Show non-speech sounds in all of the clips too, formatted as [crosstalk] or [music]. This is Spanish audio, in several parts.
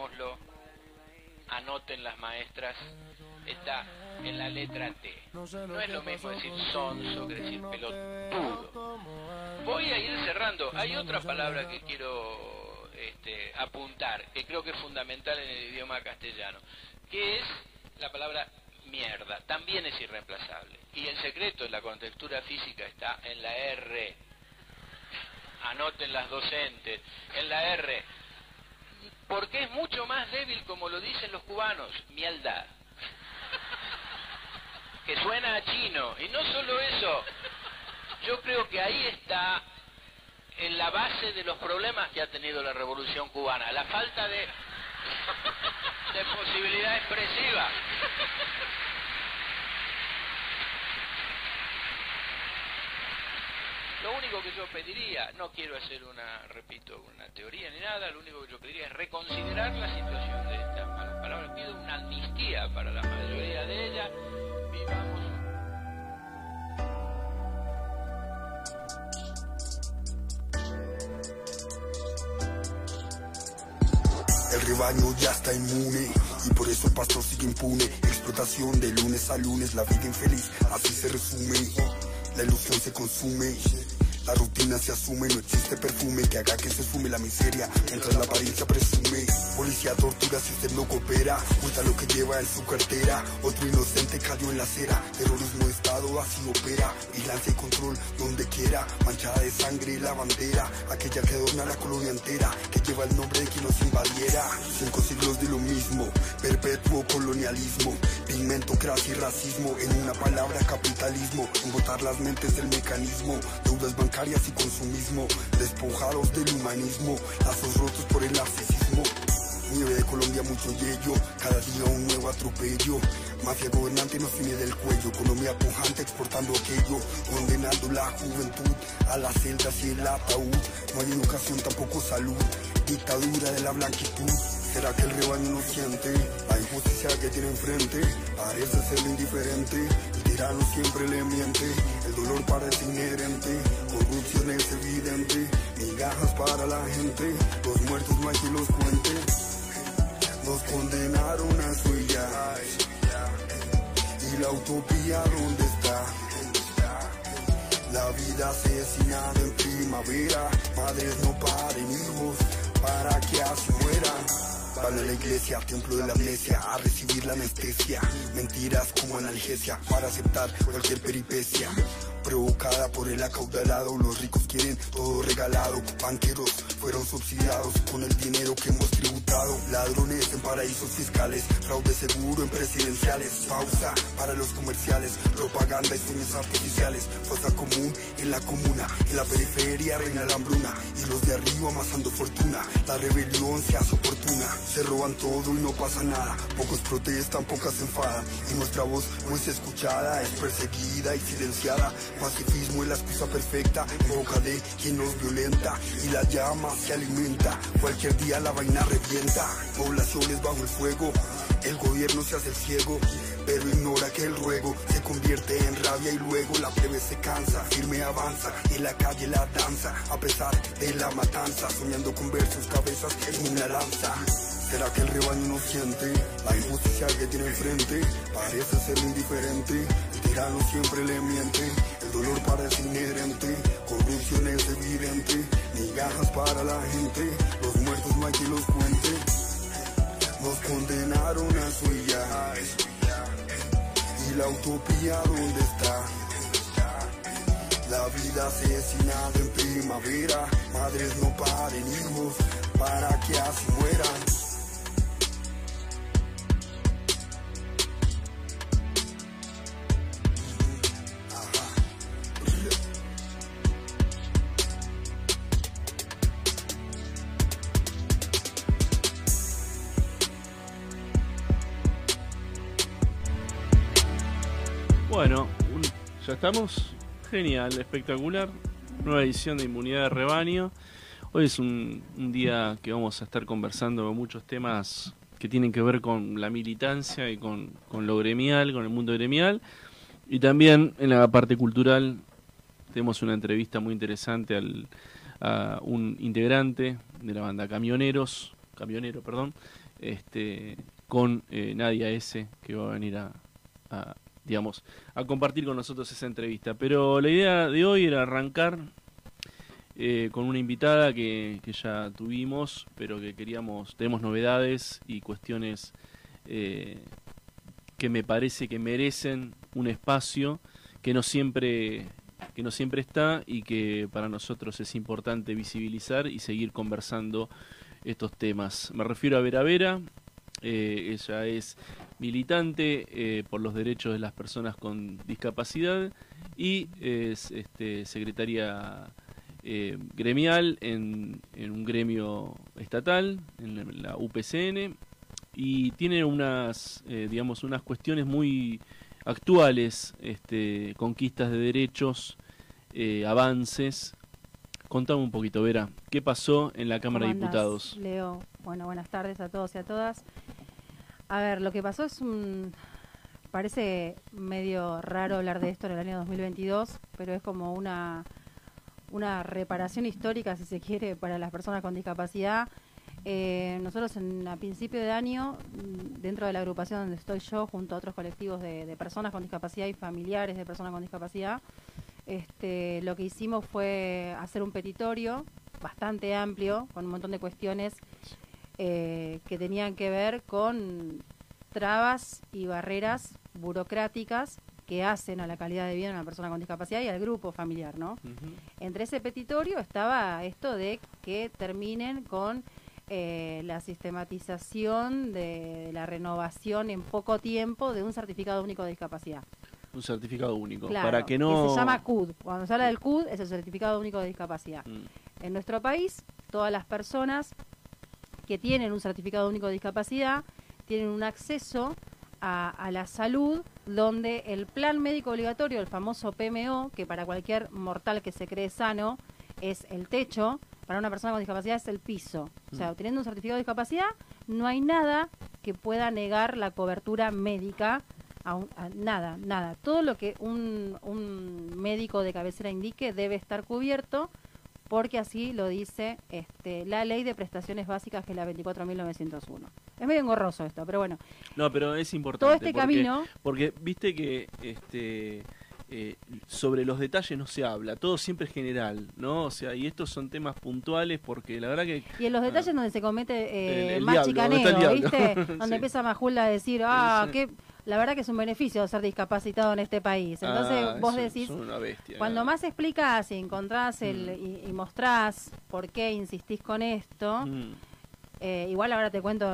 anotémoslo, anoten las maestras, está en la letra T. No es lo mismo decir sonso que decir pelotudo. Voy a ir cerrando. Hay otra palabra que quiero este, apuntar, que creo que es fundamental en el idioma castellano, que es la palabra mierda. También es irreemplazable. Y el secreto de la contextura física está en la R. Anoten las docentes. En la R. Porque es mucho más débil, como lo dicen los cubanos, mielda. Que suena a chino. Y no solo eso. Yo creo que ahí está en la base de los problemas que ha tenido la revolución cubana. La falta de posibilidad expresiva. Lo único que yo pediría, no quiero hacer una, repito, una teoría ni nada, lo único que yo pediría es reconsiderar la situación de estas malas palabras. Pido una amnistía para la mayoría de ellas. Vivamos. El rebaño ya está inmune y por eso el pastor sigue impune. Explotación de lunes a lunes, la vida infeliz, así se resume. La ilusión se consume. La rutina se asume, no existe perfume que haga que se fume la miseria mientras la apariencia presume. Policía tortura si usted no coopera, cuenta lo que lleva en su cartera. Otro inocente cayó en la acera, terrorismo de Estado así opera. Vigilancia y control donde quiera, manchada de sangre la bandera, aquella que adorna la colonia entera, que lleva el nombre de quien nos invadiera. Cinco siglos de lo mismo, perpetuo colonialismo, pigmentocracia y racismo, en una palabra capitalismo, embotar las mentes del mecanismo, deudas bancarias y consumismo, despojados del humanismo, lazos rotos por el narcisismo. Nieve de Colombia, mucho yello, cada día un nuevo atropello. Mafia gobernante nos tiene del cuello, economía pujante exportando aquello, condenando la juventud a las celdas y el ataúd. No hay educación, tampoco salud, dictadura de la blanquitud. ¿Será que el rebaño no siente la injusticia que tiene enfrente? Parece ser indiferente, el tirano siempre le miente, el dolor parece inherente, corrupción es evidente, migajas para la gente, los muertos no hay los cuente. Nos condenaron a su y la utopía dónde está. La vida asesinada en primavera, madres no paren hijos para que así mueran. Van a la iglesia, templo de la amnesia, a recibir la anestesia. Mentiras como analgesia para aceptar cualquier peripecia. Provocada por el acaudalado, los ricos quieren todo regalado. Banqueros fueron subsidiados con el dinero que hemos tributado. Ladrones en paraísos fiscales, fraude seguro en presidenciales. Pausa para los comerciales, propaganda y sueños artificiales. Fosa común en la comuna, en la periferia reina la hambruna. Y los de arriba amasando fortuna, la rebelión se hace oportuna. Se roban todo y no pasa nada. Pocos protestan, pocas se enfadan. Y nuestra voz no es escuchada, es perseguida y silenciada. Pacifismo es la excusa perfecta en boca de quien nos violenta. Y la llama se alimenta. Cualquier día la vaina revienta. Poblaciones bajo el fuego. El gobierno se hace ciego, pero ignora que el ruego se convierte en rabia y luego la plebe se cansa, firme avanza, en la calle la danza, a pesar de la matanza, soñando con ver sus cabezas en una lanza. ¿Será que el rebaño no siente la injusticia que tiene enfrente? Parece ser indiferente, el tirano siempre le miente, dolor parece inherente, corrupción es evidente, migajas para la gente, los muertos no hay quien los cuente. Nos condenaron a su ya, y la utopía dónde está. La vida asesinada en primavera, madres no paren hijos para que así mueran. Estamos. Genial, espectacular. Nueva edición de Inmunidad de Rebaño. Hoy es un, día que vamos a estar conversando de muchos temas que tienen que ver con la militancia y con, con lo gremial, con el mundo gremial. Y también en la parte cultural tenemos una entrevista muy interesante al, a un integrante de la banda Camioneros, camionero, perdón, este, con eh, Nadia S, que va a venir a, digamos, a compartir con nosotros esa entrevista. Pero la idea de hoy era arrancar eh, con una invitada que, que, ya tuvimos, pero que queríamos, tenemos novedades y cuestiones eh, que me parece que merecen un espacio que no siempre que no siempre está y que para nosotros es importante visibilizar y seguir conversando estos temas. Me refiero a Vera Vera, eh, ella es militante eh, por los derechos de las personas con discapacidad y es este, secretaria eh, gremial en, un gremio estatal, en la UPCN, y tiene unas, digamos, unas cuestiones muy actuales, este, conquistas de derechos, avances. Contame un poquito, Vera, ¿qué pasó en la Cámara de Diputados? Leo, bueno, buenas tardes a todos y a todas. A ver, lo que pasó es un... Parece medio raro hablar de esto en el año 2022, pero es como una, una reparación histórica, si se quiere, para las personas con discapacidad. Eh, nosotros en, a principio de año, mm, dentro de la agrupación donde estoy yo, junto a otros colectivos de, personas con discapacidad y familiares de personas con discapacidad, este, lo que hicimos fue hacer un petitorio bastante amplio, con un montón de cuestiones eh, que tenían que ver con trabas y barreras burocráticas que hacen a la calidad de vida de una persona con discapacidad y al grupo familiar, ¿no? Entre ese petitorio estaba esto de que terminen con eh, la sistematización de, la renovación en poco tiempo de un certificado único de discapacidad. Un certificado único, para que no... se llama CUD. Cuando se habla del CUD es el certificado único de discapacidad. Mm. En nuestro país, todas las personas que tienen un certificado único de discapacidad tienen un acceso a, la salud donde el plan médico obligatorio, el famoso PMO, que para cualquier mortal que se cree sano es el techo, para una persona con discapacidad es el piso. O sea, mm. teniendo un certificado de discapacidad, no hay nada que pueda negar la cobertura médica a, nada, nada. Todo lo que un, un médico de cabecera indique debe estar cubierto porque así lo dice este, la ley de prestaciones básicas, que es la 24.901. Es medio engorroso esto, pero bueno. No, pero es importante. Todo este camino... Porque viste que este, eh, sobre los detalles no se habla, todo siempre es general, ¿no? O sea, y estos son temas puntuales porque la verdad que... Y en los detalles ah, donde se comete eh, más chicanero, ¿viste? [laughs] donde empieza Majula a decir, ah, qué la verdad que es un beneficio ser discapacitado en este país. Entonces ah, vos decís, cuando más explicás y encontrás el, mm. y, mostrás por qué insistís con esto, mm. eh, igual ahora te cuento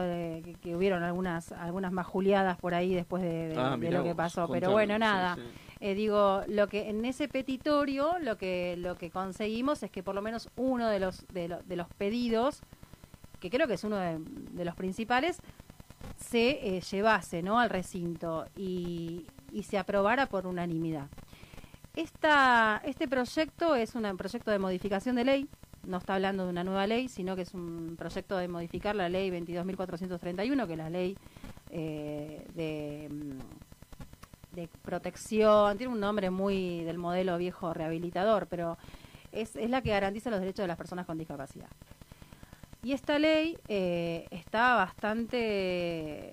que, hubieron algunas algunas más juliadas por ahí después de, ah, lo que pasó, pero bueno, nada. Eh, digo, lo que en ese petitorio lo que lo que conseguimos es que por lo menos uno de los de, de los pedidos, que creo que es uno de los principales, se eh, llevase ¿no? al recinto y, se aprobara por unanimidad. Esta, este proyecto es un proyecto de modificación de ley, no está hablando de una nueva ley, sino que es un proyecto de modificar la ley 22.431, que es la ley eh, de, de protección, tiene un nombre muy del modelo viejo rehabilitador, pero es, es la que garantiza los derechos de las personas con discapacidad. Y esta ley eh, está bastante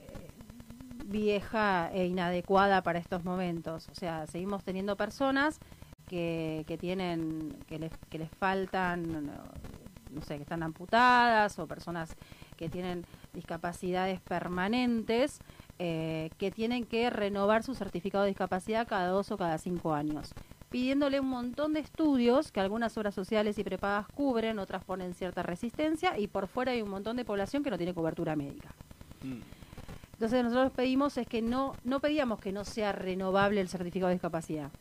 vieja e inadecuada para estos momentos. O sea, seguimos teniendo personas que, que tienen, que les, que les faltan, no sé, que están amputadas o personas que tienen discapacidades permanentes eh, que tienen que renovar su certificado de discapacidad cada dos o cada cinco años pidiéndole un montón de estudios que algunas obras sociales y prepagas cubren, otras ponen cierta resistencia y por fuera hay un montón de población que no tiene cobertura médica. Mm. Entonces nosotros pedimos es que no, no pedíamos que no sea renovable el certificado de discapacidad.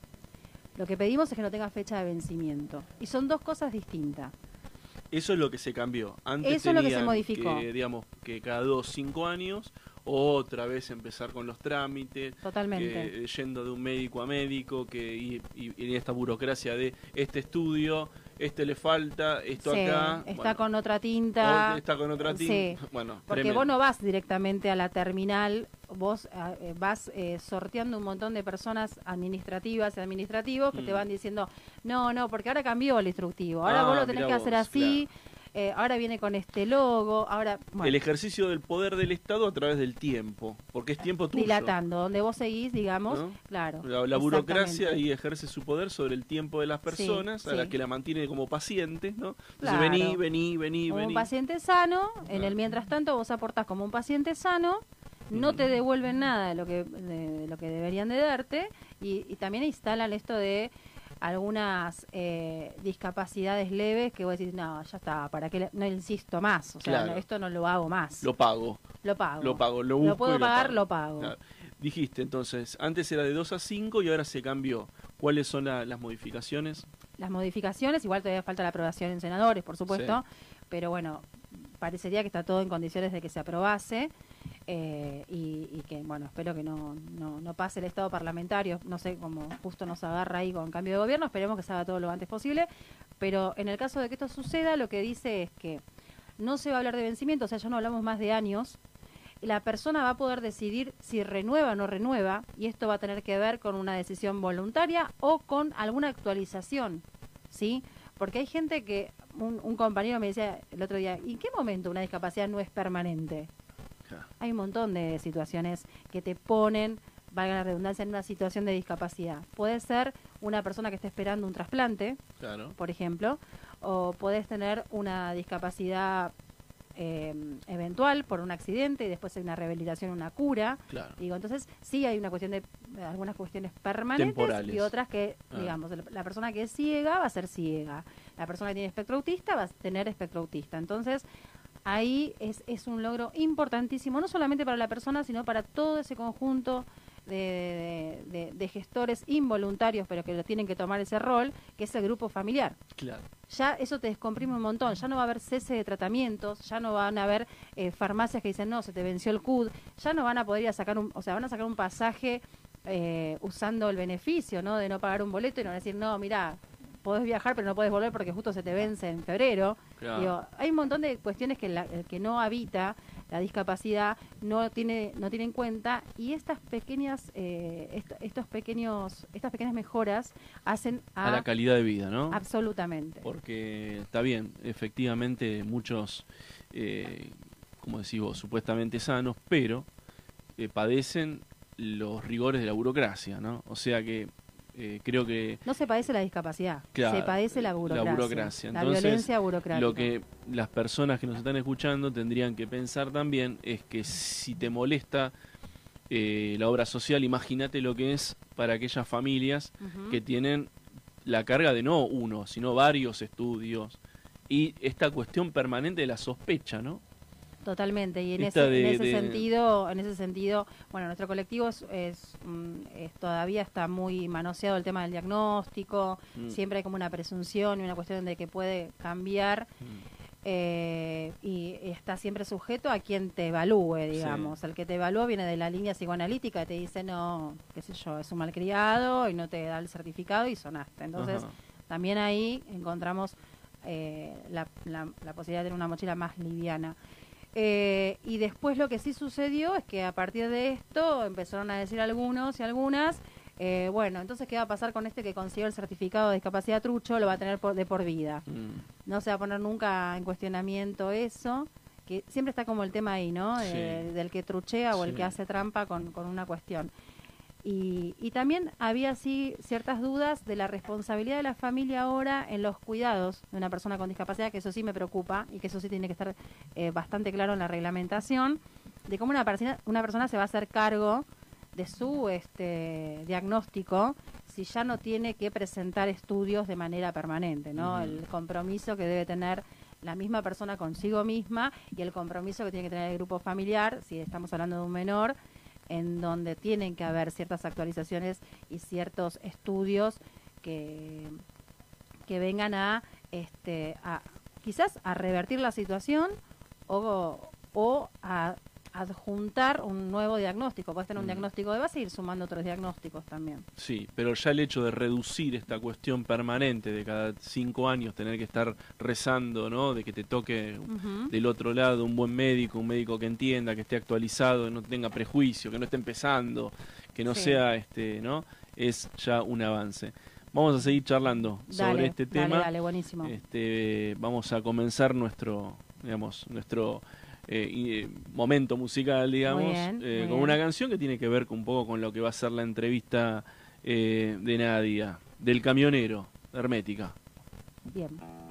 Lo que pedimos es que no tenga fecha de vencimiento. Y son dos cosas distintas. Eso es lo que se cambió. Antes Eso es lo que se modificó. digamos, que cada dos, cinco años otra vez empezar con los trámites, Totalmente. yendo de un médico a médico, que y, y, esta burocracia de este estudio, este le falta, esto acá. Está con otra tinta. Está con otra tinta. Bueno, porque vos no vas directamente a la terminal, vos eh, vas eh, sorteando un montón de personas administrativas y administrativos que te van diciendo, no, no, porque ahora cambió el instructivo, ahora vos lo ah, tenés que hacer así. Eh, ahora viene con este logo, ahora... El ejercicio del poder del Estado a través del tiempo, porque es tiempo tuyo. Dilatando, donde vos seguís, digamos, claro. La, burocracia ahí ejerce su poder sobre el tiempo de las personas, a las que la mantiene como pacientes, ¿no? Entonces vení, vení, vení, como un paciente sano, en el mientras tanto vos aportás como un paciente sano, no te devuelven nada de lo que, de, lo que deberían de darte y, y también instalan esto de algunas eh, discapacidades leves que vos decís, no, ya está, ¿para qué no insisto más? O sea, esto no lo hago más. Lo pago. Lo pago. Lo pago, lo, busco lo puedo pagar, lo pago. Dijiste entonces, antes era de 2 a 5 y ahora se cambió. ¿Cuáles son las modificaciones? Las modificaciones, igual todavía falta la aprobación en senadores, por supuesto, pero bueno, parecería que está todo en condiciones de que se aprobase. Eh, y, que, bueno, espero que no, no, pase el estado parlamentario, no sé cómo justo nos agarra ahí con cambio de gobierno, esperemos que se haga todo lo antes posible, pero en el caso de que esto suceda, lo que dice es que no se va a hablar de vencimiento, o sea, ya no hablamos más de años, la persona va a poder decidir si renueva o no renueva, y esto va a tener que ver con una decisión voluntaria o con alguna actualización, ¿sí? Porque hay gente que, un, un compañero me decía el otro día, ¿en qué momento una discapacidad no es permanente? Hay un montón de situaciones que te ponen, valga la redundancia, en una situación de discapacidad. Puede ser una persona que esté esperando un trasplante, por ejemplo, o puedes tener una discapacidad eh, eventual por un accidente y después hay una rehabilitación, una cura. Digo, entonces sí hay una cuestión de, algunas cuestiones permanentes y otras que, ah. digamos, la persona que es ciega va a ser ciega, la persona que tiene espectro autista va a tener espectro autista. Entonces ahí es, es un logro importantísimo, no solamente para la persona, sino para todo ese conjunto de, de, gestores involuntarios, pero que lo tienen que tomar ese rol, que es el grupo familiar. Claro. Ya eso te descomprime un montón, ya no va a haber cese de tratamientos, ya no van a haber eh, farmacias que dicen, no, se te venció el CUD, ya no van a poder sacar un, o sea, van a sacar un pasaje eh, usando el beneficio, ¿no? De no pagar un boleto y no decir, no, mira, podés viajar pero no podés volver porque justo se te vence en febrero. Digo, hay un montón de cuestiones que el que no habita la discapacidad no tiene no tiene en cuenta y estas pequeñas eh, estos pequeños estas pequeñas mejoras hacen a, la calidad de vida, ¿no? Absolutamente. Porque está bien, efectivamente muchos eh, como decís vos, supuestamente sanos, pero eh, padecen los rigores de la burocracia, ¿no? O sea que eh, creo que... No se padece la discapacidad, se padece la burocracia. La, burocracia. violencia burocrática. Lo que las personas que nos están escuchando tendrían que pensar también es que si te molesta eh, la obra social, imagínate lo que es para aquellas familias que tienen la carga de no uno, sino varios estudios y esta cuestión permanente de la sospecha, ¿no? Totalmente, y en ese, sentido, en ese sentido, bueno, nuestro colectivo es, mm, es, todavía está muy manoseado el tema del diagnóstico, mm. siempre hay como una presunción y una cuestión de que puede cambiar mm. eh, y está siempre sujeto a quien te evalúe, digamos. El que te evalúa viene de la línea psicoanalítica y te dice, no, qué sé yo, es un malcriado y no te da el certificado y sonaste. Entonces, también ahí encontramos eh, la, la, la posibilidad de tener una mochila más liviana. Eh, y después lo que sí sucedió es que a partir de esto empezaron a decir algunos y algunas, eh, bueno, entonces ¿qué va a pasar con este que consiguió el certificado de discapacidad trucho? Lo va a tener de por vida. Mm. No se va a poner nunca en cuestionamiento eso, que siempre está como el tema ahí, ¿no? del que truchea o el que hace trampa con, con una cuestión. Y, también había así ciertas dudas de la responsabilidad de la familia ahora en los cuidados de una persona con discapacidad, que eso sí me preocupa y que eso sí tiene que estar eh, bastante claro en la reglamentación, de cómo una persona, una persona se va a hacer cargo de su este, diagnóstico si ya no tiene que presentar estudios de manera permanente, ¿no? El compromiso que debe tener la misma persona consigo misma y el compromiso que tiene que tener el grupo familiar, si estamos hablando de un menor, en donde tienen que haber ciertas actualizaciones y ciertos estudios que, que vengan a, este, a quizás a revertir la situación o, o a adjuntar un nuevo diagnóstico. Puedes tener un mm. diagnóstico de base y ir sumando otros diagnósticos también. Sí, pero ya el hecho de reducir esta cuestión permanente de cada cinco años tener que estar rezando, ¿no? De que te toque del otro lado un buen médico, un médico que entienda, que esté actualizado, que no tenga prejuicio, que no esté empezando, que no sea, este, ¿no? Es ya un avance. vamos a seguir charlando sobre este tema. Dale, buenísimo. Este, vamos a comenzar nuestro, digamos, nuestro eh, momento musical, digamos, eh, con una canción que tiene que ver un poco con lo que va a ser la entrevista eh, de Nadia, del camionero, hermética. Bien.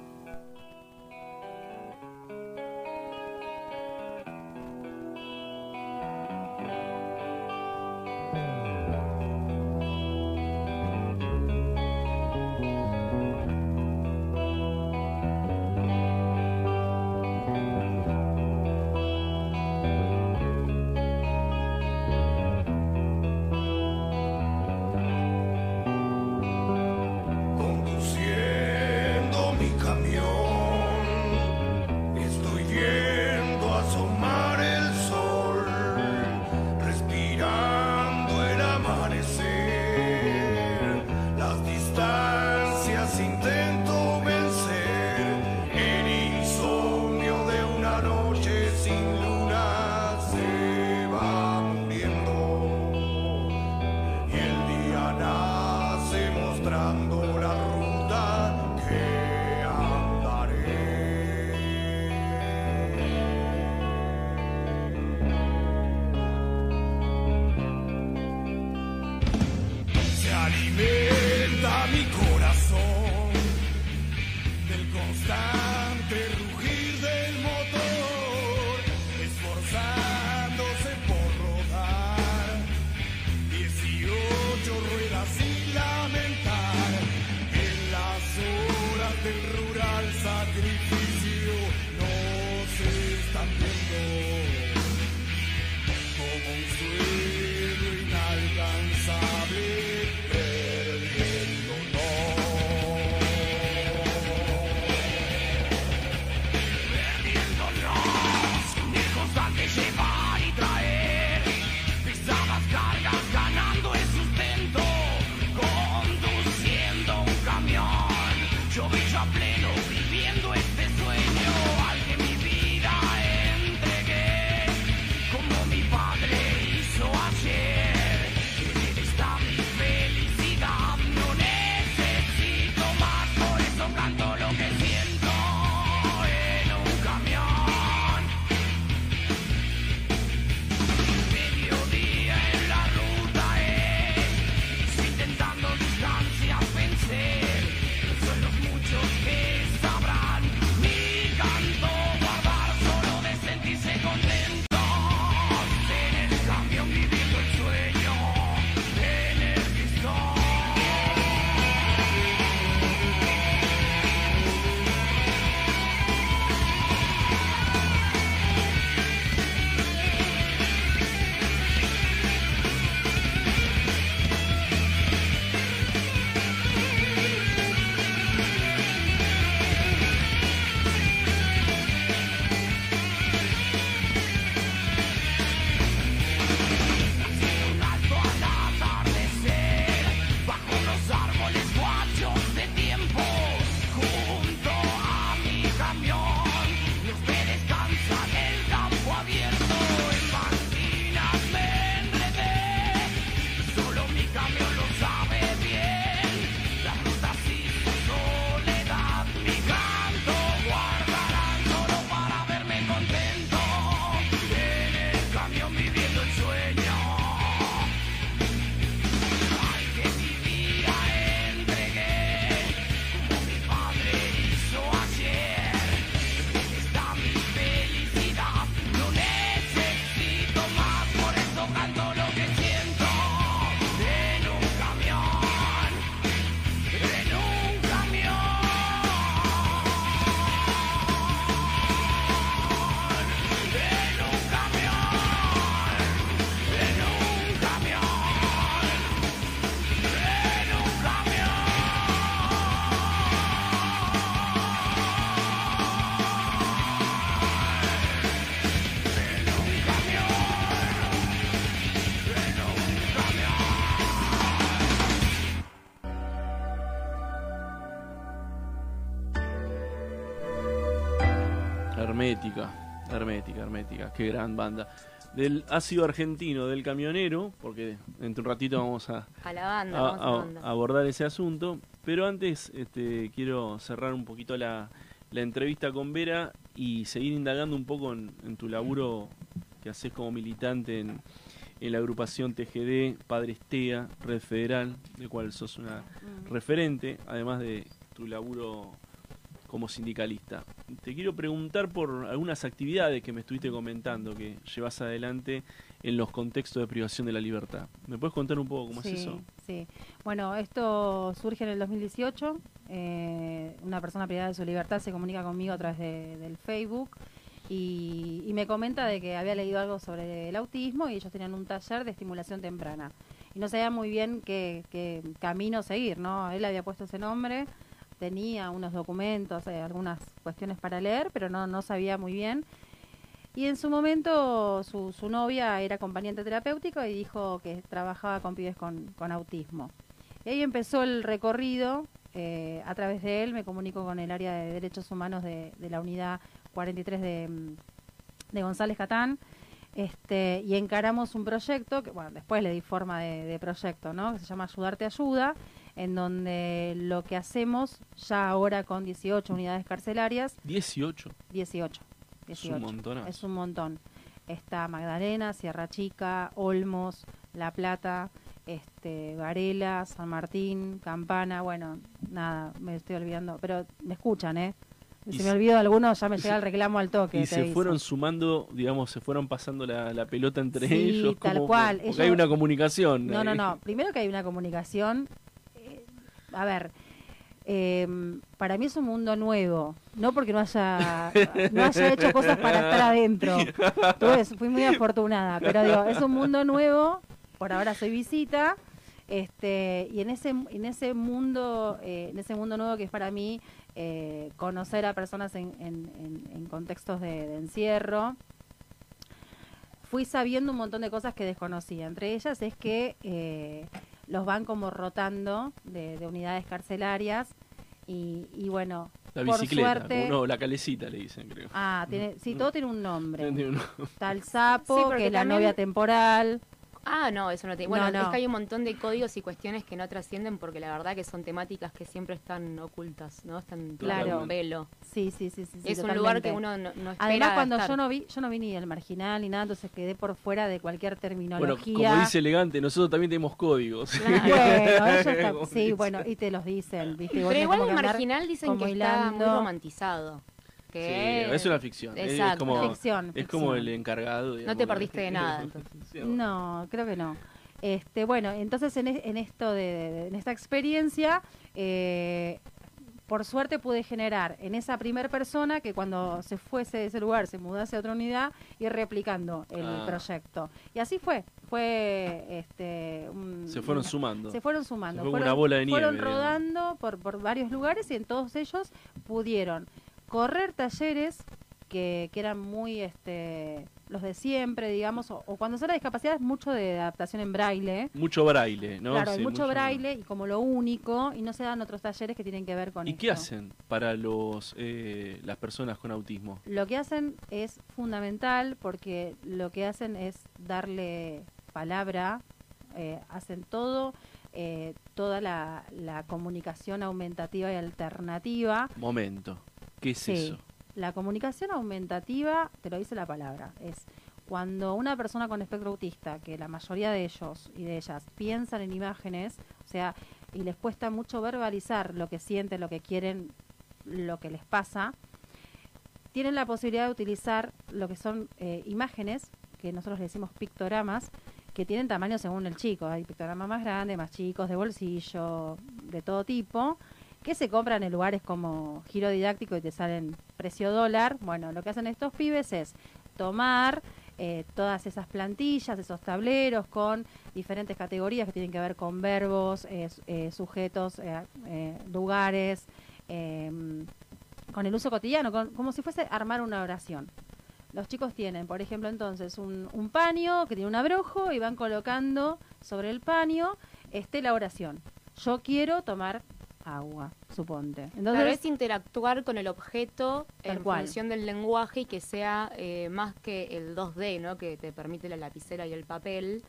Qué gran banda. Del ácido argentino del camionero, porque entre un ratito vamos a, a, la banda, abordar ese asunto. Pero antes este, quiero cerrar un poquito la, entrevista con Vera y seguir indagando un poco en, tu laburo que haces como militante en, la agrupación TGD, Padre Estea, Red Federal, de cual sos una mm. referente, además de tu laburo como sindicalista. Te quiero preguntar por algunas actividades que me estuviste comentando que llevas adelante en los contextos de privación de la libertad. ¿Me puedes contar un poco cómo es eso? Sí, bueno, esto surge en el 2018. Eh, una persona privada de su libertad se comunica conmigo a través del Facebook y, me comenta de que había leído algo sobre el autismo y ellos tenían un taller de estimulación temprana. Y no sabía muy bien qué, qué camino seguir, ¿no? Él había puesto ese nombre tenía unos documentos, eh, algunas cuestiones para leer, pero no, sabía muy bien. Y en su momento su, novia era acompañante terapéutico y dijo que trabajaba con pibes con, autismo. Y ahí empezó el recorrido. Eh, a través de él me comunico con el área de derechos humanos de, la unidad 43 de, González Catán. Este, y encaramos un proyecto, que bueno, después le di forma de, de proyecto, ¿no? que se llama Ayudarte Ayuda, en donde lo que hacemos ya ahora con 18 unidades carcelarias. 18. 18. Es un montón. Es un montón. Está Magdalena, Sierra Chica, Olmos, La Plata, este, Varela, San Martín, Campana, bueno, nada, me estoy olvidando, pero me escuchan, ¿eh? Si me olvido de alguno, ya me llega el reclamo al toque. Y se fueron sumando, digamos, se fueron pasando la, pelota entre ellos. Tal cual. Porque hay una comunicación. No, no, no. Primero que hay una comunicación a ver, eh, para mí es un mundo nuevo, no porque no haya, no haya hecho cosas para estar adentro. Entonces, fui muy afortunada, pero digo, es un mundo nuevo, por ahora soy visita, este, y en ese, en ese mundo, eh, en ese mundo nuevo que es para mí eh, conocer a personas en, en, contextos de, encierro, fui sabiendo un montón de cosas que desconocía. Entre ellas es que los van como rotando de, unidades carcelarias y, bueno, la bicicleta, por suerte, la calecita le dicen, creo. Ah, tiene, sí, todo tiene un nombre. [laughs] Está el sapo, que es la novia temporal. Ah, no, eso no tiene. Bueno, es que hay un montón de códigos y cuestiones que no trascienden porque la verdad que son temáticas que siempre están ocultas, ¿no? Están claro. velo. Sí, sí, sí, sí. Es un lugar que uno no, espera Además, cuando yo no vi, yo no vi ni el marginal ni nada, entonces quedé por fuera de cualquier terminología. Bueno, como dice elegante, nosotros también tenemos códigos. [laughs] bueno, sí, bueno, y te los dicen, ¿viste? Pero igual el marginal dicen que está muy romantizado. Sí, es una ficción. es como, es como el encargado. no te perdiste de [laughs] nada. No, creo que no. Este, bueno, entonces en, en esto de, en esta experiencia, eh, por suerte pude generar en esa primera persona que cuando se fuese de ese lugar se mudase a otra unidad y replicando el ah. proyecto. Y así fue. Fue este se fueron sumando. Se fueron sumando. fueron, una bola de nieve, fueron rodando por, por varios lugares y en todos ellos pudieron correr talleres que, que eran muy este los de siempre, digamos, o, cuando son las discapacidades, mucho de adaptación en braille. Mucho braille, ¿no? Claro, mucho, braille y como lo único, y no se dan otros talleres que tienen que ver con ¿Y qué hacen para los eh, las personas con autismo? Lo que hacen es fundamental porque lo que hacen es darle palabra, eh, hacen todo, eh, toda la, la comunicación aumentativa y alternativa. Momento. ¿Qué es eso? La comunicación aumentativa, te lo dice la palabra, es cuando una persona con espectro autista, que la mayoría de ellos y de ellas piensan en imágenes, o sea, y les cuesta mucho verbalizar lo que sienten, lo que quieren, lo que les pasa, tienen la posibilidad de utilizar lo que son eh, imágenes, que nosotros le decimos pictogramas, que tienen tamaño según el chico. Hay pictogramas más grandes, más chicos, de bolsillo, de todo tipo que se compran en lugares como giro didáctico y te salen precio dólar. Bueno, lo que hacen estos pibes es tomar eh, todas esas plantillas, esos tableros con diferentes categorías que tienen que ver con verbos, eh, eh, sujetos, lugares, em, con el uso cotidiano, como si fuese armar una oración. Los chicos tienen, por ejemplo, entonces un, un paño que tiene un abrojo y van colocando sobre el paño este, la oración. Yo quiero tomar agua, suponte. Entonces, es interactuar con el objeto en función del lenguaje y que sea eh, más que el 2D, ¿no? Que te permite la lapicera y el papel.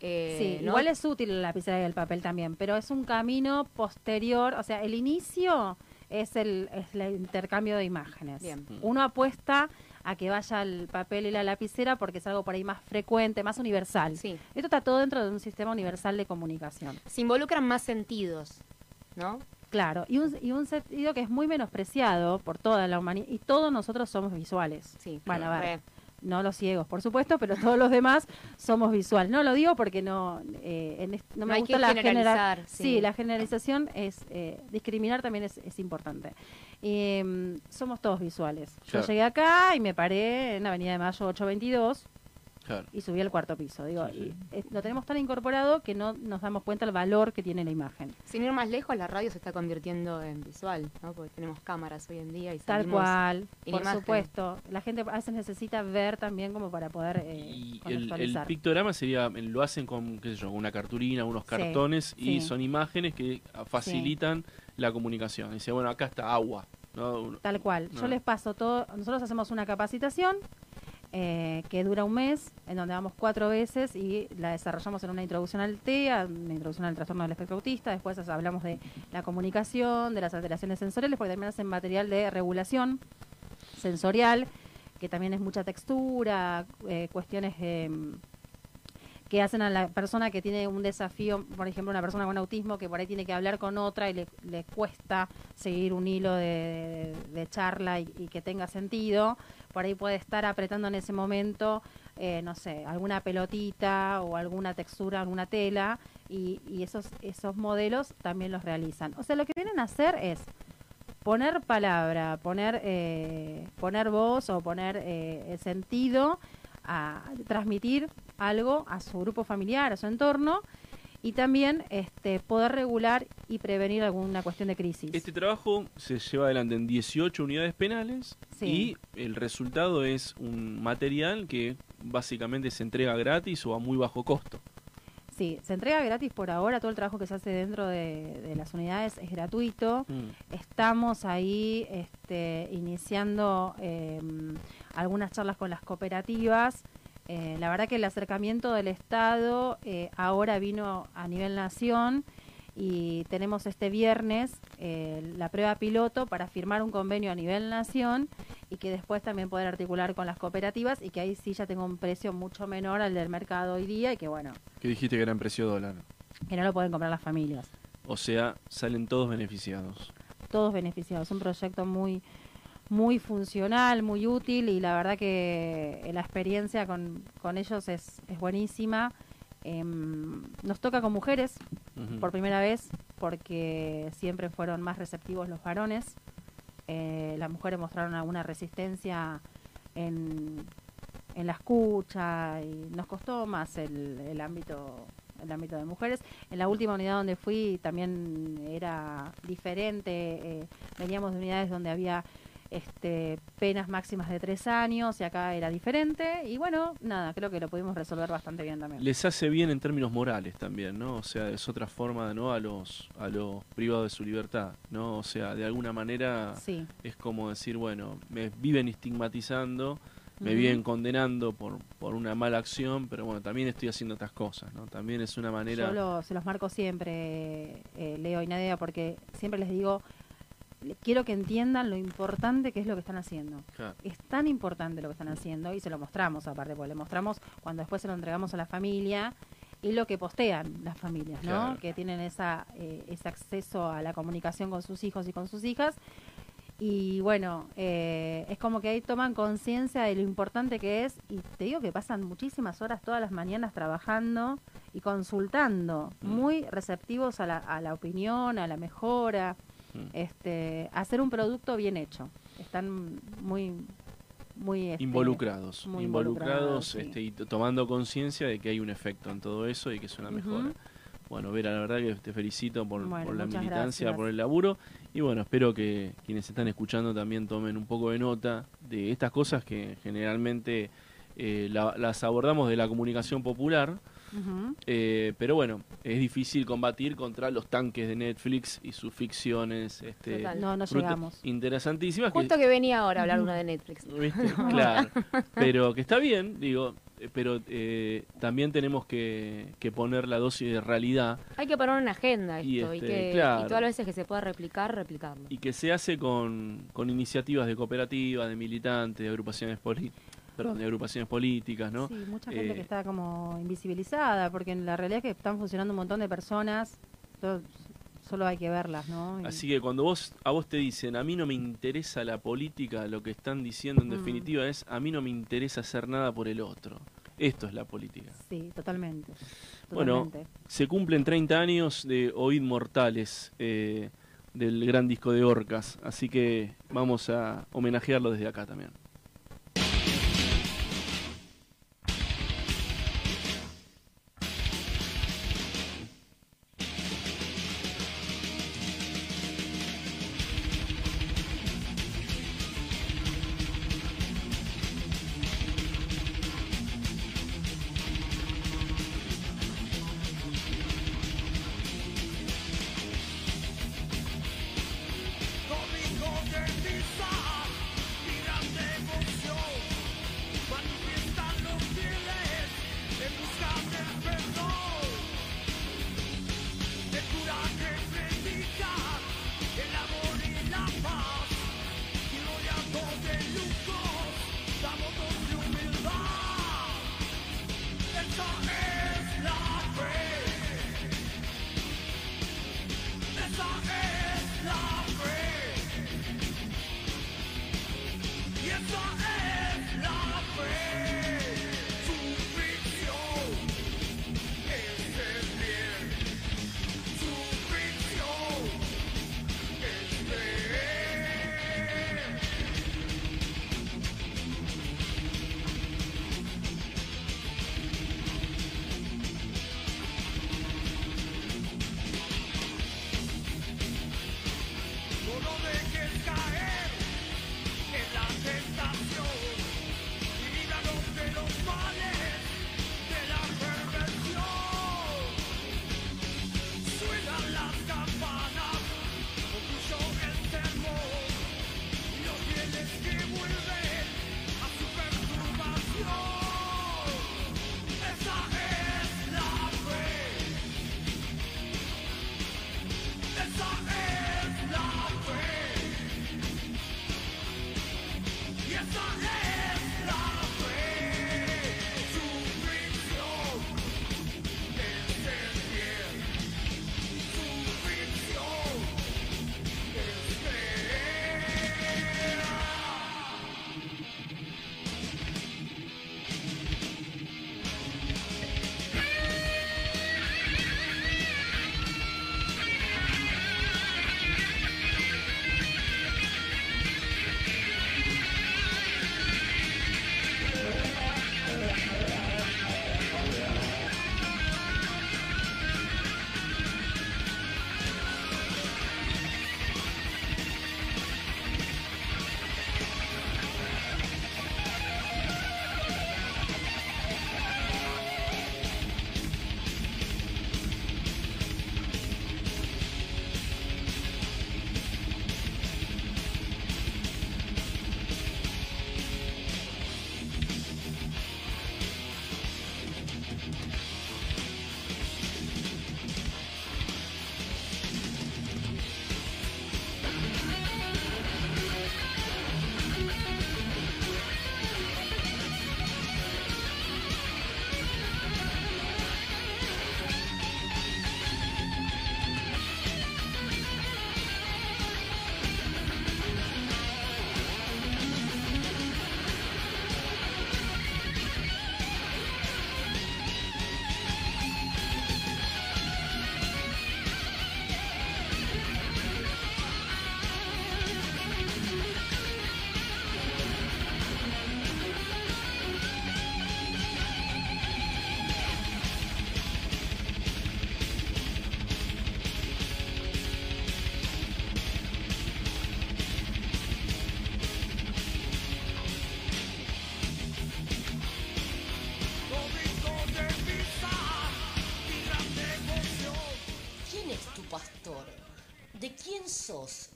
Eh, sí, igual es útil la lapicera y el papel también, pero es un camino posterior, o sea, el inicio es el, es el intercambio de imágenes. Uno apuesta a que vaya el papel y la lapicera porque es algo por ahí más frecuente, más universal. Sí. Esto está todo dentro de un sistema universal de comunicación. Se involucran más sentidos, ¿no? Claro, y un, y un sentido que es muy menospreciado por toda la humanidad, y todos nosotros somos visuales. Sí, bueno, a ver no los ciegos, por supuesto, pero todos los demás somos visual. No lo digo porque no, eh, no me gusta la generalizar. Sí. la generalización es eh, discriminar también es, es importante. Em, somos todos visuales. Yo llegué acá y me paré en Avenida de Mayo 822 y subí al cuarto piso. Digo, Y, lo tenemos tan incorporado que no nos damos cuenta del valor que tiene la imagen. Sin ir más lejos, la radio se está convirtiendo en visual, ¿no? Porque tenemos cámaras hoy en día y Tal cual, por supuesto. La gente a veces necesita ver también como para poder eh, y el, pictograma sería, lo hacen con, qué sé yo, una cartulina, unos cartones y son imágenes que facilitan la comunicación. Dice, bueno, acá está agua. Tal cual. Yo les paso todo. Nosotros hacemos una capacitación eh, que dura un mes, en donde vamos cuatro veces y la desarrollamos en una introducción al TEA, una introducción al trastorno del espectro autista, después hablamos de la comunicación, de las alteraciones sensoriales, porque también hacen material de regulación sensorial, que también es mucha textura, eh, cuestiones que hacen a la persona que tiene un desafío, por ejemplo, una persona con autismo que por ahí tiene que hablar con otra y le, cuesta seguir un hilo de, charla y, que tenga sentido, por ahí puede estar apretando en ese momento, eh, no sé, alguna pelotita o alguna textura, alguna tela, y, esos, esos modelos también los realizan. O sea, lo que vienen a hacer es poner palabra, poner, eh, poner voz o poner eh, sentido a transmitir algo a su grupo familiar, a su entorno, y también este, poder regular y prevenir alguna cuestión de crisis. Este trabajo se lleva adelante en 18 unidades penales y el resultado es un material que básicamente se entrega gratis o a muy bajo costo. Sí, se entrega gratis por ahora, todo el trabajo que se hace dentro de, las unidades es gratuito. Mm. Estamos ahí este, iniciando em, algunas charlas con las cooperativas eh, la verdad que el acercamiento del Estado eh, ahora vino a nivel nación y tenemos este viernes eh, la prueba piloto para firmar un convenio a nivel nación y que después también poder articular con las cooperativas y que ahí sí ya tengo un precio mucho menor al del mercado hoy día y que bueno. Que dijiste que era en precio dólar. Que no lo pueden comprar las familias. O sea, salen todos beneficiados. Todos beneficiados. Un proyecto muy muy funcional, muy útil y la verdad que la experiencia con, con ellos es, es buenísima. Em, nos toca con mujeres por primera vez porque siempre fueron más receptivos los varones. Eh, las mujeres mostraron alguna resistencia en, en la escucha y nos costó más el, el ámbito el ámbito de mujeres. En la última unidad donde fui también era diferente. Eh, veníamos de unidades donde había este, penas máximas de tres años y acá era diferente y bueno, nada, creo que lo pudimos resolver bastante bien también. Les hace bien en términos morales también, ¿no? O sea, es otra forma, ¿no? A los, a los privados de su libertad, ¿no? O sea, de alguna manera es como decir, bueno, me viven estigmatizando, me viven condenando por, por una mala acción, pero bueno, también estoy haciendo otras cosas, ¿no? También es una manera... Yo se los marco siempre, eh, Leo y Nadia, porque siempre les digo, quiero que entiendan lo importante que es lo que están haciendo. Es tan importante lo que están haciendo y se lo mostramos aparte, porque le mostramos cuando después se lo entregamos a la familia y lo que postean las familias, ¿no? Que tienen esa, eh, ese acceso a la comunicación con sus hijos y con sus hijas. Y bueno, eh, es como que ahí toman conciencia de lo importante que es y te digo que pasan muchísimas horas todas las mañanas trabajando y consultando, mm. muy receptivos a la, a la opinión, a la mejora este, hacer un producto bien hecho. Están muy muy este, involucrados, involucrados, este, y tomando conciencia de que hay un efecto en todo eso y que es una mejora. Bueno, Vera, la verdad que te felicito por, la militancia, por el laburo y bueno, espero que quienes están escuchando también tomen un poco de nota de estas cosas que generalmente eh, las abordamos de la comunicación popular. Eh, pero bueno, es difícil combatir contra los tanques de Netflix y sus ficciones. Este, no, no llegamos. Interesantísimas. Justo que, venía ahora a hablar una de Netflix. [laughs] claro. pero que está bien, digo, eh, pero eh, también tenemos que, poner la dosis de realidad. Hay que poner una agenda esto y, este, que, todas las veces que se pueda replicar, replicarlo. Y que se hace con, con iniciativas de cooperativas, de militantes, de agrupaciones políticas perdón, de agrupaciones políticas, ¿no? Sí, mucha gente que eh, está como invisibilizada, porque en la realidad es que están funcionando un montón de personas, solo hay que verlas, ¿no? Así que cuando vos a vos te dicen, a mí no me interesa la política, lo que están diciendo en mm. definitiva es, a mí no me interesa hacer nada por el otro. Esto es la política. Sí, totalmente. Bueno, se cumplen 30 años de Oíd Mortales, eh, del gran disco de Orcas, así que vamos a homenajearlo desde acá también.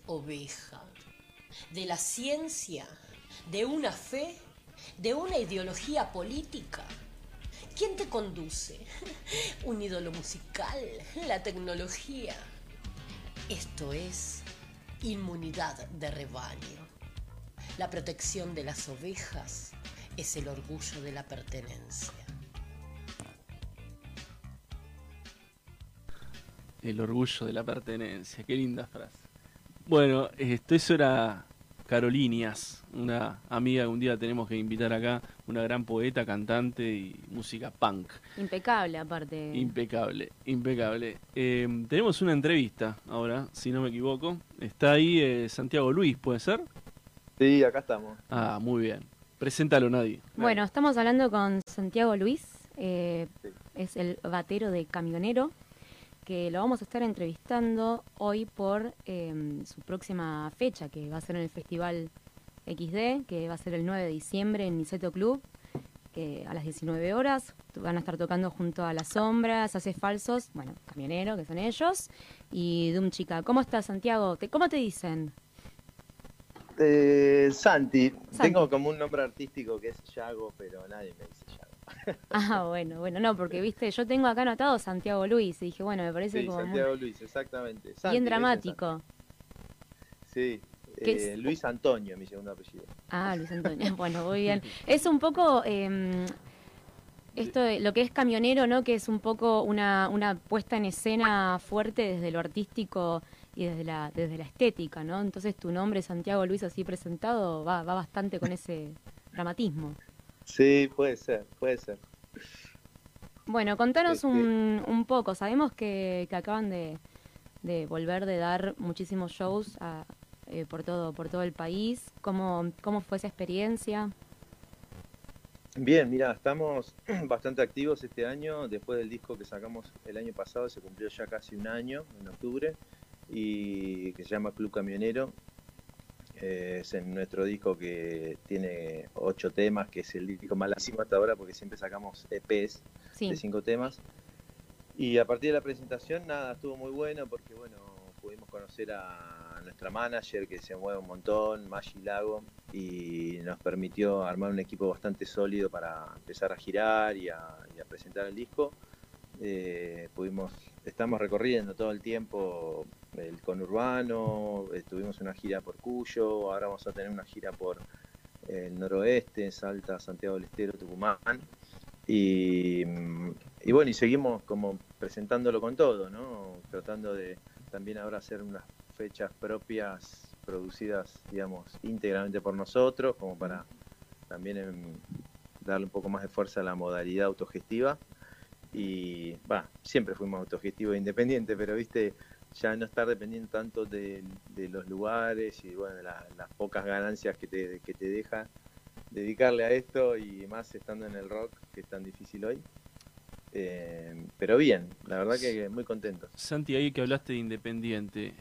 Oveja? ¿De la ciencia? ¿De una fe? ¿De una ideología política? ¿Quién te conduce? [laughs] ¿Un ídolo musical? ¿La tecnología? Esto es inmunidad de rebaño. La protección de las ovejas es el orgullo de la pertenencia. El orgullo de la pertenencia, qué linda frase. Bueno, esto eso era Carolinias, una amiga que un día tenemos que invitar acá, una gran poeta, cantante y música punk. Impecable aparte. Impecable, impecable. Em, tenemos una entrevista ahora, si no me equivoco. Está ahí eh, Santiago Luis, ¿puede ser? Sí, acá estamos. Ah, muy bien. Preséntalo, Nadie. Bueno, estamos hablando con Santiago Luis, eh, es el batero de Camionero que lo vamos a estar entrevistando hoy por em, su próxima fecha, que va a ser en el Festival XD, que va a ser el 9 de diciembre en Niceto Club, que a las 19 horas van a estar tocando junto a Las Sombras, Hace Falsos, bueno, Camionero, que son ellos, y Doom Chica. ¿Cómo estás, Santiago? ¿Cómo te dicen? Eh, Santi. Tengo como un nombre artístico que es Yago, pero nadie me dice Yago. [laughs] Ah, bueno, bueno, no, porque viste, yo tengo acá anotado Santiago Luis y dije, bueno, me parece como. Santiago Luis, exactamente. bien dramático. Sí, eh, Luis Antonio, mi segundo apellido. Ah, Luis Antonio, [laughs] bueno, muy bien. Es un poco. Eh, esto de, lo que es camionero, ¿no? Que es un poco una, una puesta en escena fuerte desde lo artístico y desde la, desde la estética, ¿no? Entonces tu nombre, Santiago Luis, así presentado, va, va bastante con ese dramatismo. Sí, puede ser, puede ser. Bueno, contanos este un, un poco. Sabemos que, que acaban de, de, volver de dar muchísimos shows eh, por todo por todo el país. ¿Cómo, ¿Cómo fue esa experiencia? Bien, mira, estamos [clears throat] bastante activos este año. Después del disco que sacamos el año pasado, se cumplió ya casi un año, en octubre, y que se llama Club Camionero es en nuestro disco que tiene ocho temas, que es el disco más largo hasta ahora porque siempre sacamos EPs de cinco temas. Y a partir de la presentación, nada, estuvo muy bueno porque, bueno, pudimos conocer a nuestra manager que se mueve un montón, Maggi Lago, y nos permitió armar un equipo bastante sólido para empezar a girar y a, presentar el disco. Eh, pudimos, estamos recorriendo todo el tiempo el conurbano, tuvimos una gira por Cuyo, ahora vamos a tener una gira por el noroeste, Salta, Santiago del Estero, Tucumán. Y, bueno, y seguimos como presentándolo con todo, ¿no? Tratando de también ahora hacer unas fechas propias producidas, digamos, íntegramente por nosotros, como para también darle un poco más de fuerza a la modalidad autogestiva. Y, va, siempre fuimos autogestivos e independientes, pero, viste, ya no estar dependiendo tanto de, los lugares y bueno, las pocas ganancias que te, que te deja dedicarle a esto y más estando en el rock, que es tan difícil hoy. Eh, pero bien, la verdad que muy contento. Santi, ahí que hablaste de Independiente,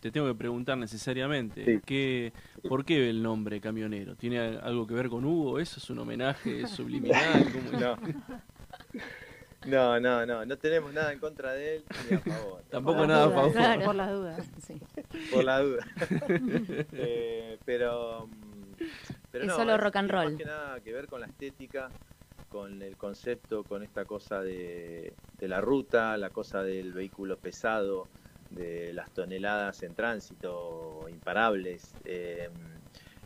te tengo que preguntar necesariamente, ¿qué, ¿por qué el nombre camionero? ¿Tiene algo que ver con Hugo? ¿Eso es un homenaje subliminal? [laughs] no. [laughs] No, no, no, no tenemos nada en contra de él ni a favor. [laughs] Tampoco nada a favor. Por las dudas, sí. Por la duda. [laughs] eh, pero, mm, pero es solo rock and roll. Más que nada que ver con la estética, con el concepto, con esta cosa de, de la ruta, la cosa del vehículo pesado, de las toneladas en tránsito imparables. Eh,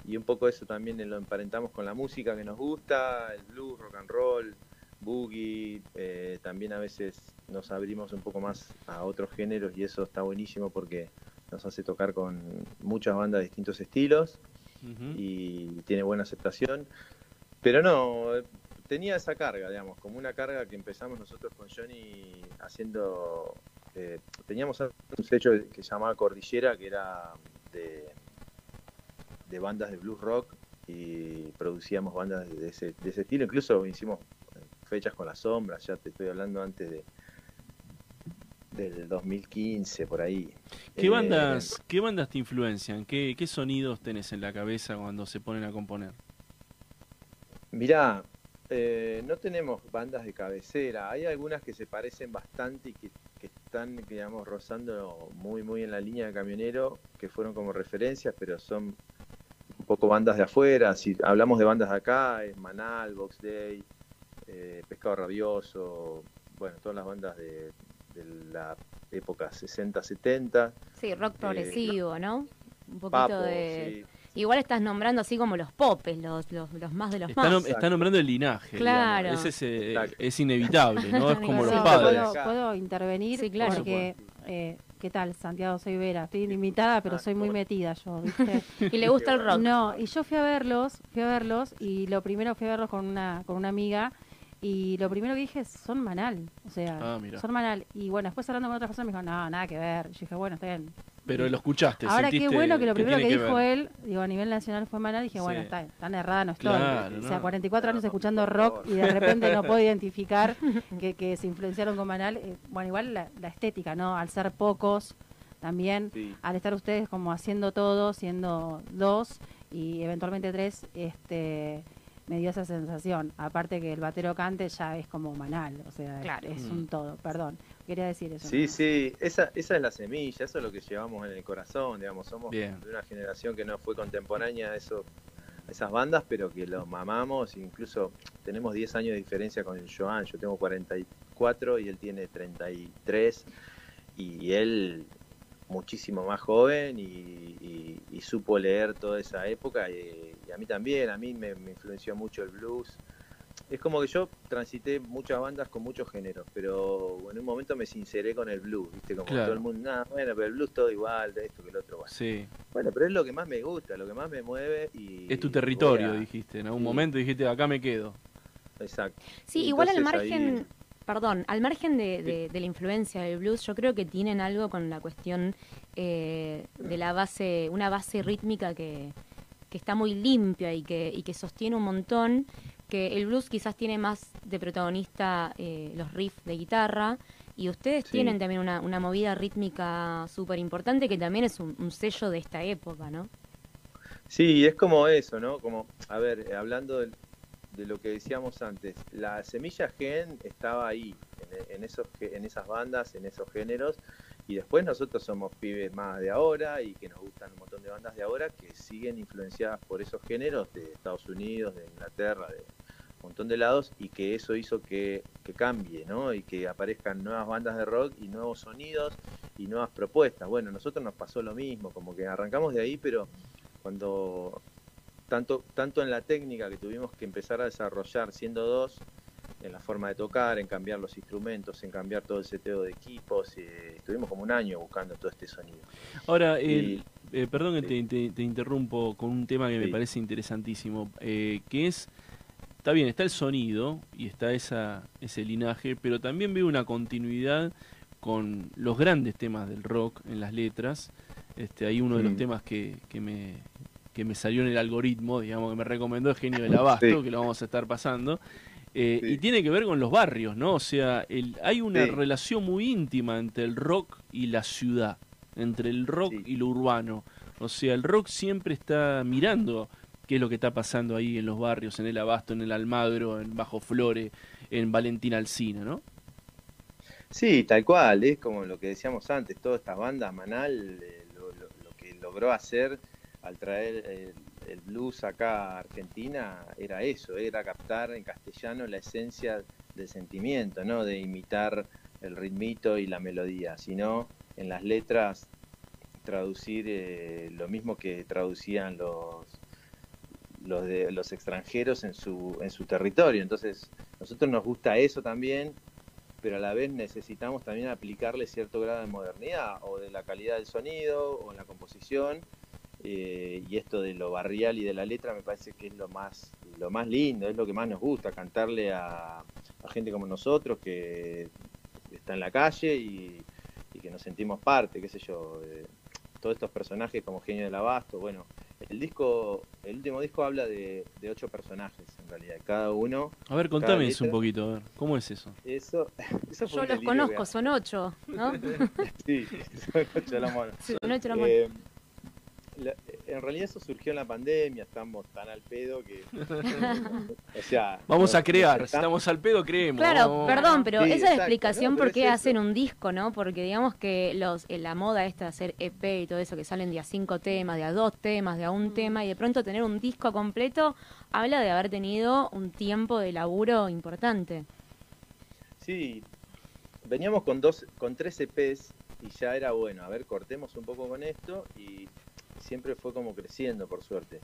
y un poco eso también lo emparentamos con la música que nos gusta, el blues, rock and roll, boogie, eh, también a veces nos abrimos un poco más a otros géneros y eso está buenísimo porque nos hace tocar con muchas bandas de distintos estilos y tiene buena aceptación. Pero no, tenía esa carga, digamos, como una carga que empezamos nosotros con Johnny haciendo, eh, teníamos un sello que se llamaba Cordillera, que era de, de bandas de blues rock y producíamos bandas de ese, de ese estilo, incluso hicimos fechas con las sombras, ya te estoy hablando antes de del 2015, por ahí. ¿Qué eh, bandas, ¿qué bandas te influencian? ¿Qué, ¿Qué sonidos tenés en la cabeza cuando se ponen a componer? Mirá, eh, no tenemos bandas de cabecera. Hay algunas que se parecen bastante y que, están, digamos, rozando muy, muy en la línea de camionero, que fueron como referencias, pero son un poco bandas de afuera. Si hablamos de bandas de acá, es Manal, Box Day, eh, Pescado Rabioso, bueno, todas las bandas de, la época 60-70. Sí, rock eh, progresivo, ¿no? Un poquito de... Igual estás nombrando así como los popes, los, los, más de los más. está nombrando el linaje. Claro. Ese es, es, inevitable, ¿no? Es como los padres. ¿Puedo, intervenir? Sí, claro. Porque, eh, ¿qué tal? Santiago, soy Vera. Estoy invitada, pero ah, soy muy metida yo, ¿viste? [laughs] y le gusta el rock. No, y yo fui a verlos, fui a verlos, y lo primero fui a verlos con una, con una amiga, y lo primero que dije, son Manal. O sea, ah, son Manal. Y bueno, después hablando con otras personas me dijo, no, nada que ver. Yo dije, bueno, está bien. Pero lo escuchaste. Ahora qué bueno que lo primero que, dijo él, digo, a nivel nacional fue Manal. Dije, bueno, está tan errada no estoy. o sea, 44 años escuchando rock y de repente no puedo [laughs] identificar que, que se influenciaron con Manal. Eh, bueno, igual la, estética, ¿no? Al ser pocos también, al estar ustedes como haciendo todo, siendo dos y eventualmente tres, este me dio esa sensación. Aparte que el batero cante ya es como manal, o sea, es un todo, perdón. Quería decir eso. Sí, sí, esa, esa es la semilla, eso es lo que llevamos en el corazón, digamos, somos de una generación que no fue contemporánea a eso, esas bandas, pero que lo mamamos, incluso tenemos 10 años de diferencia con el Joan, yo tengo 44 y él tiene 33 y él muchísimo más joven y, supo leer toda esa época y, a mí también, a mí me, influenció mucho el blues. Es como que yo transité muchas bandas con muchos géneros, pero en un momento me sinceré con el blues, ¿viste? Como todo el mundo, nada, bueno, pero el blues todo igual, de esto que el otro. Bueno. Sí. bueno, pero es lo que más me gusta, lo que más me mueve y... Es tu territorio, dijiste, en algún momento dijiste, acá me quedo. Exacto. Sí, igual al margen perdón, al margen de, la influencia del blues, yo creo que tienen algo con la cuestión eh, de la base, una base rítmica que, está muy limpia y que, y que sostiene un montón, que el blues quizás tiene más de protagonista eh, los riffs de guitarra, y ustedes tienen también una, una movida rítmica súper importante que también es un, sello de esta época, ¿no? Sí, es como eso, ¿no? Como, a ver, hablando del, de lo que decíamos antes, la semilla gen estaba ahí, en, esos, en esas bandas, en esos géneros, y después nosotros somos pibes más de ahora y que nos gustan un montón de bandas de ahora que siguen influenciadas por esos géneros de Estados Unidos, de Inglaterra, de un montón de lados, y que eso hizo que, que cambie, ¿no? Y que aparezcan nuevas bandas de rock y nuevos sonidos y nuevas propuestas. Bueno, nosotros nos pasó lo mismo, como que arrancamos de ahí, pero cuando tanto, tanto en la técnica que tuvimos que empezar a desarrollar siendo dos, en la forma de tocar, en cambiar los instrumentos, en cambiar todo el seteo de equipos. Eh, estuvimos como un año buscando todo este sonido. Ahora, eh, perdón que te, interrumpo con un tema que me parece interesantísimo, eh, que es, está bien, está el sonido y está esa, ese linaje, pero también veo una continuidad con los grandes temas del rock en las letras. Este, hay uno de los mm. temas que, que me, que me salió en el algoritmo, digamos, que me recomendó el genio [laughs] del abasto, que lo vamos a estar pasando. Eh, y tiene que ver con los barrios, ¿no? O sea, el, hay una relación muy íntima entre el rock y la ciudad, entre el rock y lo urbano. O sea, el rock siempre está mirando qué es lo que está pasando ahí en los barrios, en el Abasto, en el Almagro, en Bajo Flore, en Valentín Alcina, ¿no? Sí, tal cual, es como lo que decíamos antes, todas estas bandas, Manal, eh, lo que logró hacer al traer el, blues acá a Argentina era eso, era captar en castellano la esencia del sentimiento, no de imitar el ritmito y la melodía, sino en las letras traducir eh, lo mismo que traducían los los de los extranjeros en su en su territorio. Entonces, nosotros nos gusta eso también, pero a la vez necesitamos también aplicarle cierto grado de modernidad o de la calidad del sonido o en la composición eh, y esto de lo barrial y de la letra me parece que es lo más lo más lindo, es lo que más nos gusta, cantarle a, gente como nosotros que está en la calle y, que nos sentimos parte, qué sé yo, de todos estos personajes como Genio del Abasto, bueno, el disco, el último disco habla de, ocho personajes en realidad, cada uno. A ver, contame eso un poquito, a ver, ¿cómo es eso? Eso, [laughs] Yo los conozco, son ocho, ¿no? [laughs] sí, son ocho la Sí, son ocho la eh, en realidad eso surgió en la pandemia, estamos tan al pedo que... [laughs] o sea... Vamos a crear, estamos al pedo, creemos. Claro, perdón, pero esa es la explicación por qué hacen un disco, ¿no? Porque digamos que los la moda esta de hacer EP y todo eso, que salen de a cinco temas, de a dos temas, de a un mm. tema, y de pronto tener un disco completo, habla de haber tenido un tiempo de laburo importante. Sí, veníamos con dos, con tres EPs y ya era bueno, a ver, cortemos un poco con esto y siempre fue como creciendo, por suerte.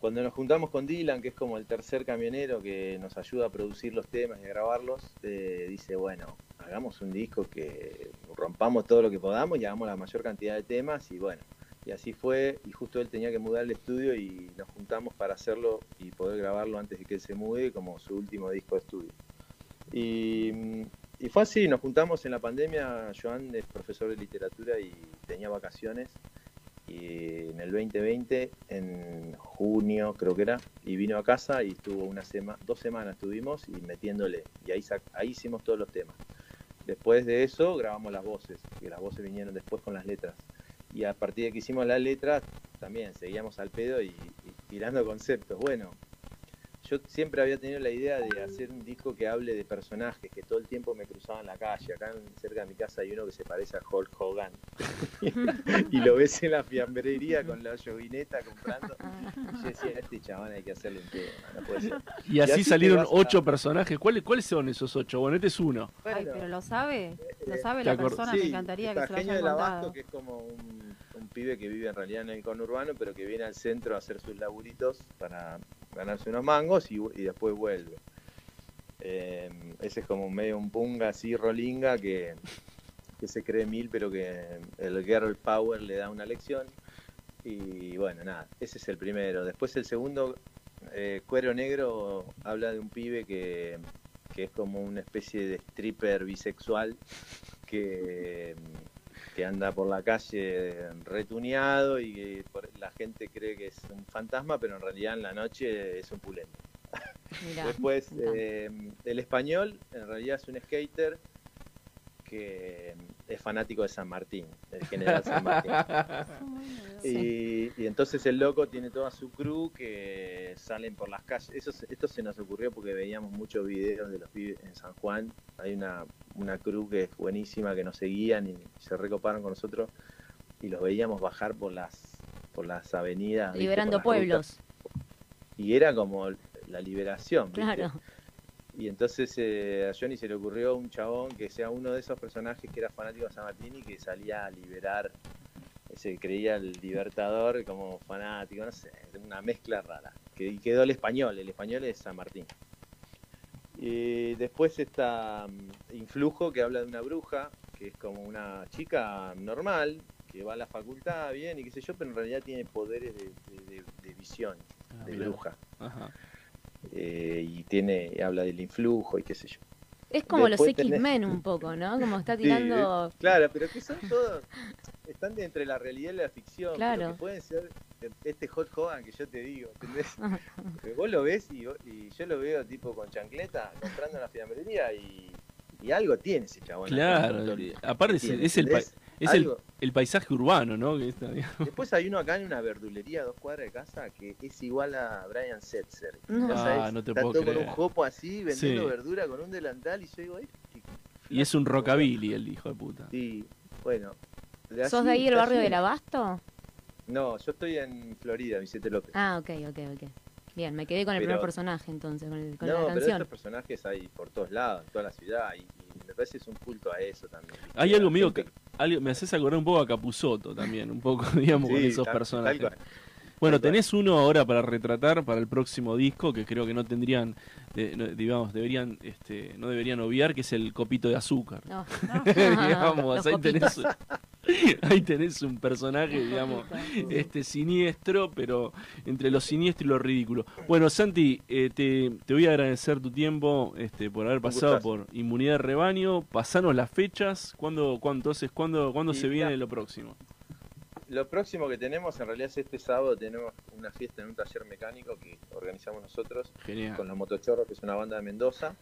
Cuando nos juntamos con Dylan, que es como el tercer camionero que nos ayuda a producir los temas y a grabarlos, eh, dice, bueno, hagamos un disco que rompamos todo lo que podamos y hagamos la mayor cantidad de temas y bueno, y así fue y justo él tenía que mudar el estudio y nos juntamos para hacerlo y poder grabarlo antes de que él se mude como su último disco de estudio. Y, y fue así, nos juntamos en la pandemia, Joan es profesor de literatura y tenía vacaciones y en el 2020, en junio creo que era, y vino a casa y estuvo una dos semanas estuvimos y metiéndole, y ahí, ahí hicimos todos los temas. Después de eso grabamos las voces, que las voces vinieron después con las letras. Y a partir de que hicimos las letras, también seguíamos al pedo y, y tirando [laughs] conceptos. Bueno, yo siempre había tenido la idea de hacer un disco que hable de personajes que todo el tiempo me cruzaban la calle. Acá cerca de mi casa hay uno que se parece a Hulk Hogan. [laughs] y lo ves en la fiambrería con la yoguineta comprando. Y yo decía, este chabón hay que hacerle un tema, no puede ser. Y así, salieron ocho personajes. ¿Cuáles, ¿Cuáles son esos ocho? Bueno, este es uno. Ay, pero lo sabe, lo sabe la persona, me encantaría que se lo haya contado. que es como un, un pibe que vive en realidad en el conurbano, pero que viene al centro a hacer sus laburitos para ganarse unos mangos y, después vuelve. Eh, ese es como medio un punga así, rolinga, que, se cree mil, pero que el girl power le da una lección. Y bueno, nada, ese es el primero. Después el segundo, eh, Cuero Negro, habla de un pibe que, que es como una especie de stripper bisexual que que anda por la calle retuneado y que la gente cree que es un fantasma, pero en realidad en la noche es un pulento. Después, eh, el español en realidad es un skater que es fanático de San Martín, del general San Martín. [laughs] y, entonces el loco tiene toda su crew que salen por las calles. Eso, esto se nos ocurrió porque veíamos muchos videos de los pibes en San Juan. Hay una, una crew que es buenísima, que nos seguían y se recoparon con nosotros y los veíamos bajar por las, por las avenidas. Liberando pueblos. Y era como la liberación. Claro. Y entonces eh, a Johnny se le ocurrió un chabón que sea uno de esos personajes que era fanático de San Martín y que salía a liberar, se creía el libertador como fanático, no sé, una mezcla rara. Que quedó el español, el español es San Martín. Y después está mm, Influjo, que habla de una bruja, que es como una chica normal, que va a la facultad bien y qué sé yo, pero en realidad tiene poderes de, visión, ah, de bruja. Ajá. Eh, y tiene habla del influjo y qué sé yo. Es como los X-Men un poco, ¿no? Como está [laughs] tirando... claro, pero que son todos... Están entre la realidad y la ficción. Claro. Que pueden ser este Hot Hogan que yo te digo, ¿entendés? vos lo ves y, y, yo lo veo tipo con chancleta comprando en la fiambrería y, y algo tiene ese chabón. Claro, aparte es, el, es el, paisaje urbano, ¿no? Después hay uno acá en una verdulería a dos cuadras de casa que es igual a Brian Setzer. Ah, no te puedo creer. con un jopo así, vendiendo verdura con un delantal y yo digo, Y es un rockabilly el hijo de puta. Sí, bueno. ¿Sos de ahí el barrio del Abasto? No, yo estoy en Florida, Vicente López. Ah, ok, ok, ok. Bien, me quedé con el primer personaje entonces, con, el, con no, la canción. pero estos personajes hay por todos lados, en toda la ciudad, y, me parece que es un culto a eso también. Hay algo mío que me haces acordar un poco a Capuzoto también, un poco, [laughs] digamos, con esos personajes. Bueno, tenés uno ahora para retratar para el próximo disco que creo que no tendrían, digamos, deberían, este, no deberían obviar, que es el copito de azúcar. No, [laughs] digamos, ahí tenés, [laughs] ahí tenés un personaje, digamos, este siniestro, pero entre lo siniestro y lo ridículo. Bueno, Santi, eh, te, te, voy a agradecer tu tiempo este, por haber pasado por Inmunidad de Rebaño. Pasanos las fechas. ¿Cuándo, cuándo, entonces, ¿cuándo, cuándo se viene lo próximo? Lo próximo que tenemos, en realidad es este sábado, tenemos una fiesta en un taller mecánico que organizamos nosotros con los Motochorros, que es una banda de Mendoza.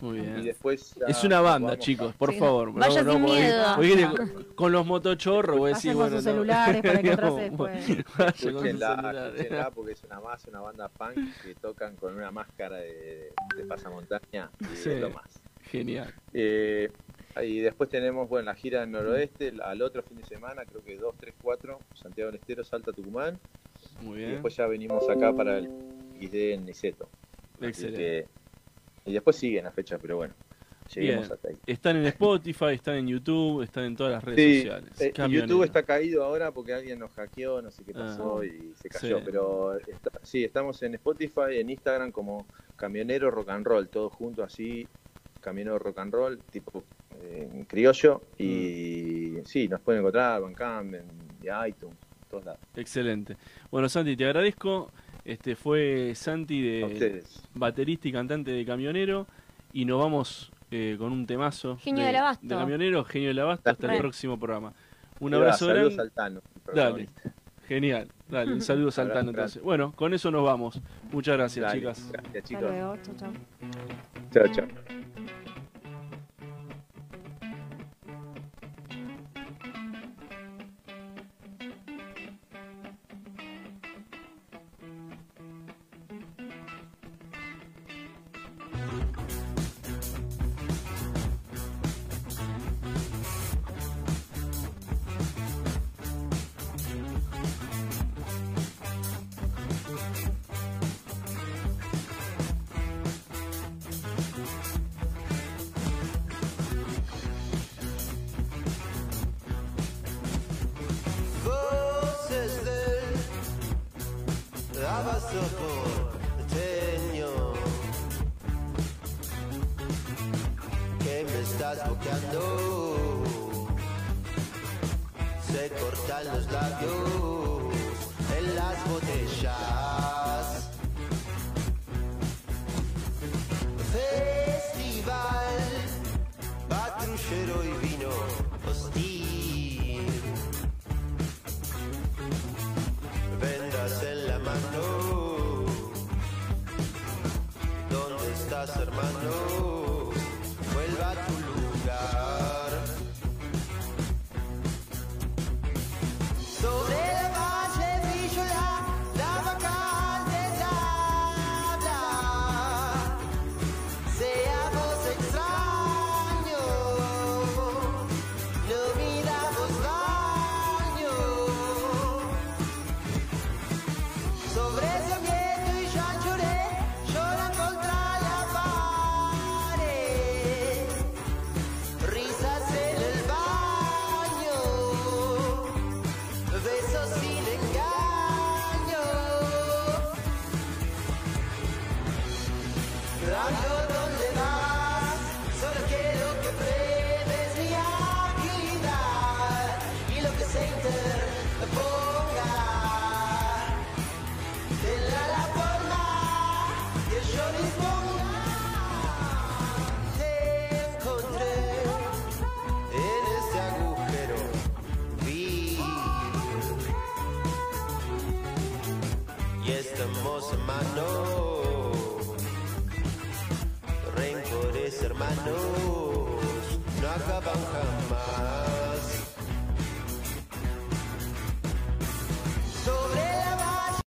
Muy bien. Y después es una banda, chicos, por favor. Vaya sin miedo. con los motochorros, voy a decir, bueno, sus celulares para [laughs] encontrarse después. Escúchenla, porque es una más, una banda punk que tocan con una máscara de, de pasamontaña y es lo más. Genial. Eh, y después tenemos, bueno, la gira en noroeste, al otro fin de semana, creo que 2, 3, 4, Santiago del Estero, Salta, Tucumán. Muy bien. Y después ya venimos acá para el XD en Niceto. Excelente. y después siguen las fechas, pero bueno. Lleguemos hasta ahí. Están en Spotify, están en YouTube, están en todas las redes sociales. Eh, YouTube está caído ahora porque alguien nos hackeó, no sé qué pasó ah. y se cayó. Pero sí, estamos en Spotify, en Instagram como Camionero Rock and Roll, todo junto así, Camionero Rock and Roll, tipo en criollo y mm. sí, nos pueden encontrar Bandcamp, en iTunes, en todos lados. Excelente. Bueno, Santi, te agradezco. Este fue Santi de baterista y cantante de Camionero y nos vamos eh, con un temazo Genio de, Abasto. de Camionero, Genio del Abasto, hasta el próximo programa. Un abrazo grande. Saltano, Dale. Genial. Dale, un [laughs] saludo saltano entonces. Bueno, con eso nos vamos. Muchas gracias, chicas. Gracias, chicos. Hasta luego. Chao, chao. Chao, chao.